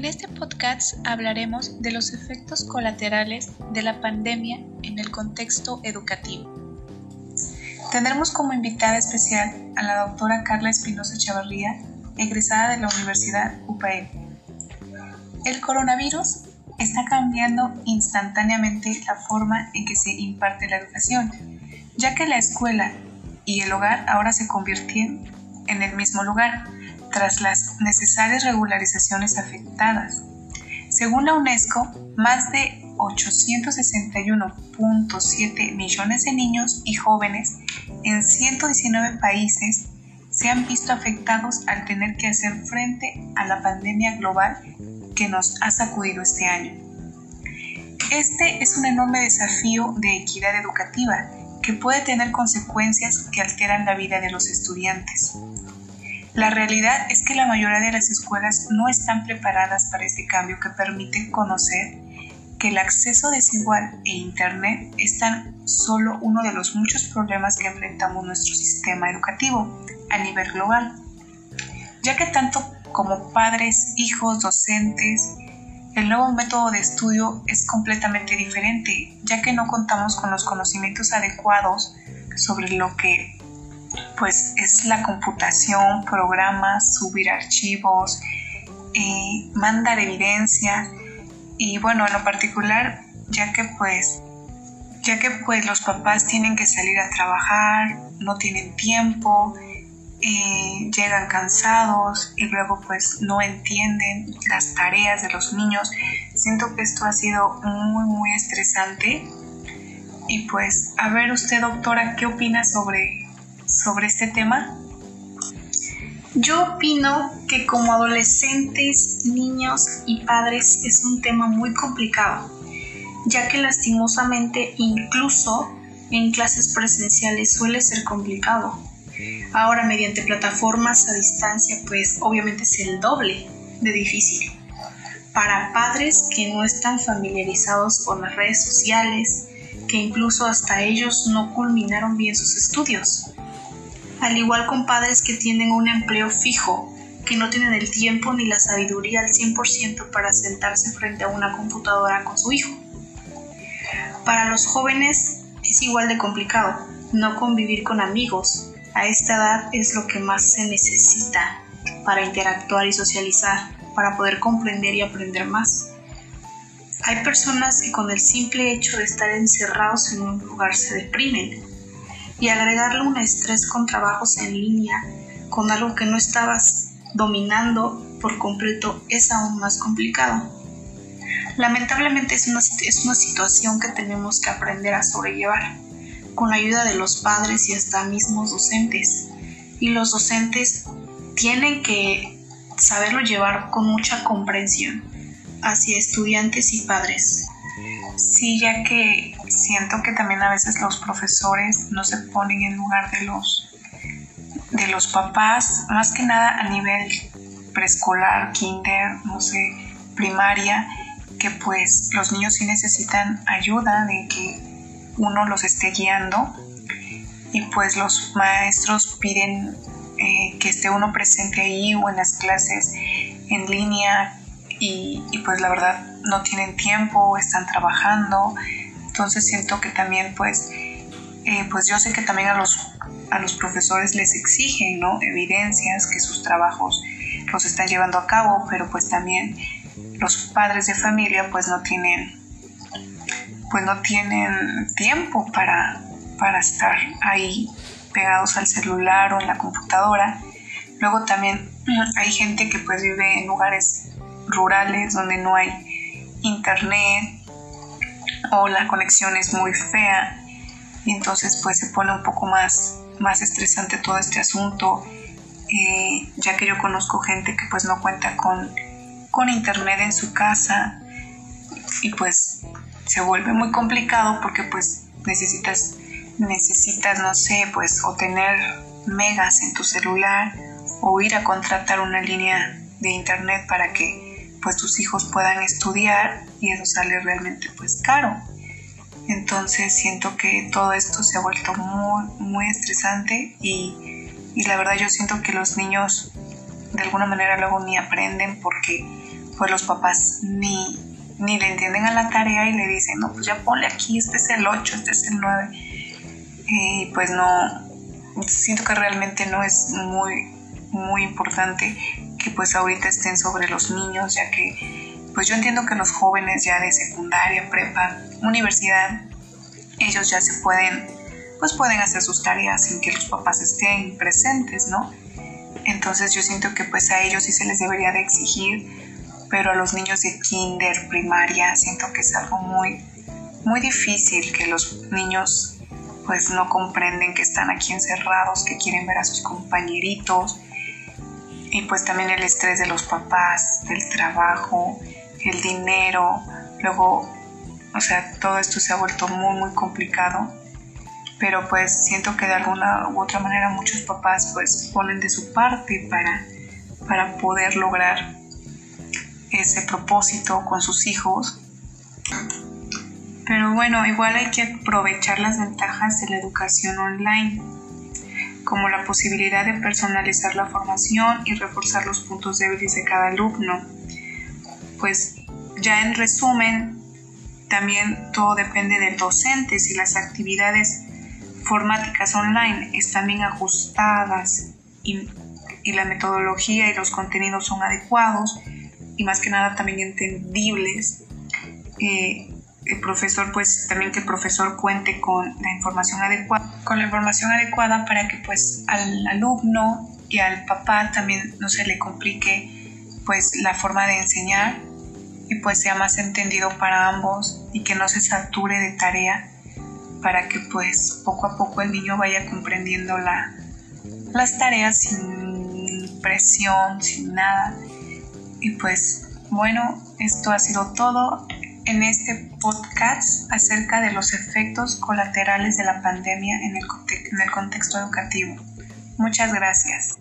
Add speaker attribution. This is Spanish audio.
Speaker 1: En este podcast hablaremos de los efectos colaterales de la pandemia en el contexto educativo. Tendremos como invitada especial a la doctora Carla Espinosa Chavarría, egresada de la Universidad UPAE. El coronavirus está cambiando instantáneamente la forma en que se imparte la educación, ya que la escuela y el hogar ahora se convirtieron en el mismo lugar, tras las necesarias regularizaciones afectadas. Según la UNESCO, más de 861.7 millones de niños y jóvenes en 119 países se han visto afectados al tener que hacer frente a la pandemia global que nos ha sacudido este año. Este es un enorme desafío de equidad educativa que puede tener consecuencias que alteran la vida de los estudiantes. La realidad es que la mayoría de las escuelas no están preparadas para este cambio que permite conocer que el acceso desigual e Internet es tan solo uno de los muchos problemas que enfrentamos nuestro sistema educativo a nivel global, ya que tanto como padres, hijos, docentes, el nuevo método de estudio es completamente diferente, ya que no contamos con los conocimientos adecuados sobre lo que pues es la computación, programas, subir archivos, eh, mandar evidencia y bueno, en lo particular, ya que pues ya que pues los papás tienen que salir a trabajar, no tienen tiempo, eh, llegan cansados y luego pues no entienden las tareas de los niños. Siento que esto ha sido muy muy estresante y pues a ver usted doctora, ¿qué opina sobre, sobre este tema?
Speaker 2: Yo opino que como adolescentes, niños y padres es un tema muy complicado, ya que lastimosamente incluso en clases presenciales suele ser complicado Ahora mediante plataformas a distancia pues obviamente es el doble de difícil. Para padres que no están familiarizados con las redes sociales, que incluso hasta ellos no culminaron bien sus estudios. Al igual con padres que tienen un empleo fijo, que no tienen el tiempo ni la sabiduría al 100% para sentarse frente a una computadora con su hijo. Para los jóvenes es igual de complicado no convivir con amigos, a esta edad es lo que más se necesita para interactuar y socializar, para poder comprender y aprender más. Hay personas que con el simple hecho de estar encerrados en un lugar se deprimen y agregarle un estrés con trabajos en línea, con algo que no estabas dominando por completo, es aún más complicado. Lamentablemente es una, es una situación que tenemos que aprender a sobrellevar con la ayuda de los padres y hasta mismos docentes. Y los docentes tienen que saberlo llevar con mucha comprensión hacia estudiantes y padres.
Speaker 1: Sí, ya que siento que también a veces los profesores no se ponen en lugar de los de los papás, más que nada a nivel preescolar, kinder, no sé, primaria, que pues los niños sí necesitan ayuda de que uno los esté guiando y pues los maestros piden eh, que esté uno presente ahí o en las clases en línea y, pues la verdad no tienen tiempo están trabajando entonces siento que también pues eh, pues yo sé que también a los a los profesores les exigen no evidencias que sus trabajos los están llevando a cabo pero pues también los padres de familia pues no tienen pues no tienen tiempo para, para estar ahí pegados al celular o en la computadora. Luego también hay gente que pues vive en lugares rurales donde no hay internet o la conexión es muy fea y entonces pues se pone un poco más, más estresante todo este asunto. Eh, ya que yo conozco gente que pues no cuenta con, con internet en su casa y pues se vuelve muy complicado porque pues necesitas, necesitas, no sé, pues o tener megas en tu celular o ir a contratar una línea de internet para que pues tus hijos puedan estudiar y eso sale realmente pues caro. Entonces siento que todo esto se ha vuelto muy, muy estresante y, y la verdad yo siento que los niños de alguna manera luego ni aprenden porque pues los papás ni, ni le entienden a la tarea y le dicen, no, pues ya ponle aquí, este es el 8, este es el 9. Y pues no, siento que realmente no es muy, muy importante que pues ahorita estén sobre los niños, ya que pues yo entiendo que los jóvenes ya de secundaria, prepa, universidad, ellos ya se pueden, pues pueden hacer sus tareas sin que los papás estén presentes, ¿no? Entonces yo siento que pues a ellos sí se les debería de exigir, pero a los niños de kinder, primaria, siento que es algo muy, muy difícil que los niños pues no comprenden que están aquí encerrados, que quieren ver a sus compañeritos y pues también el estrés de los papás, del trabajo, el dinero, luego, o sea, todo esto se ha vuelto muy, muy complicado pero pues siento que de alguna u otra manera muchos papás pues ponen de su parte para, para poder lograr ese propósito con sus hijos. Pero bueno, igual hay que aprovechar las ventajas de la educación online, como la posibilidad de personalizar la formación y reforzar los puntos débiles de cada alumno. Pues ya en resumen, también todo depende del docente, si las actividades formáticas online están bien ajustadas y, la metodología y los contenidos son adecuados y más que nada también entendibles. Eh, el profesor, pues también que el profesor cuente con la información adecuada, con la información adecuada para que pues al alumno y al papá también no se le complique pues la forma de enseñar y pues sea más entendido para ambos y que no se sature de tarea para que pues poco a poco el niño vaya comprendiendo la, las tareas sin presión, sin nada. Y pues bueno, esto ha sido todo en este podcast acerca de los efectos colaterales de la pandemia en el, contexto educativo. Muchas gracias.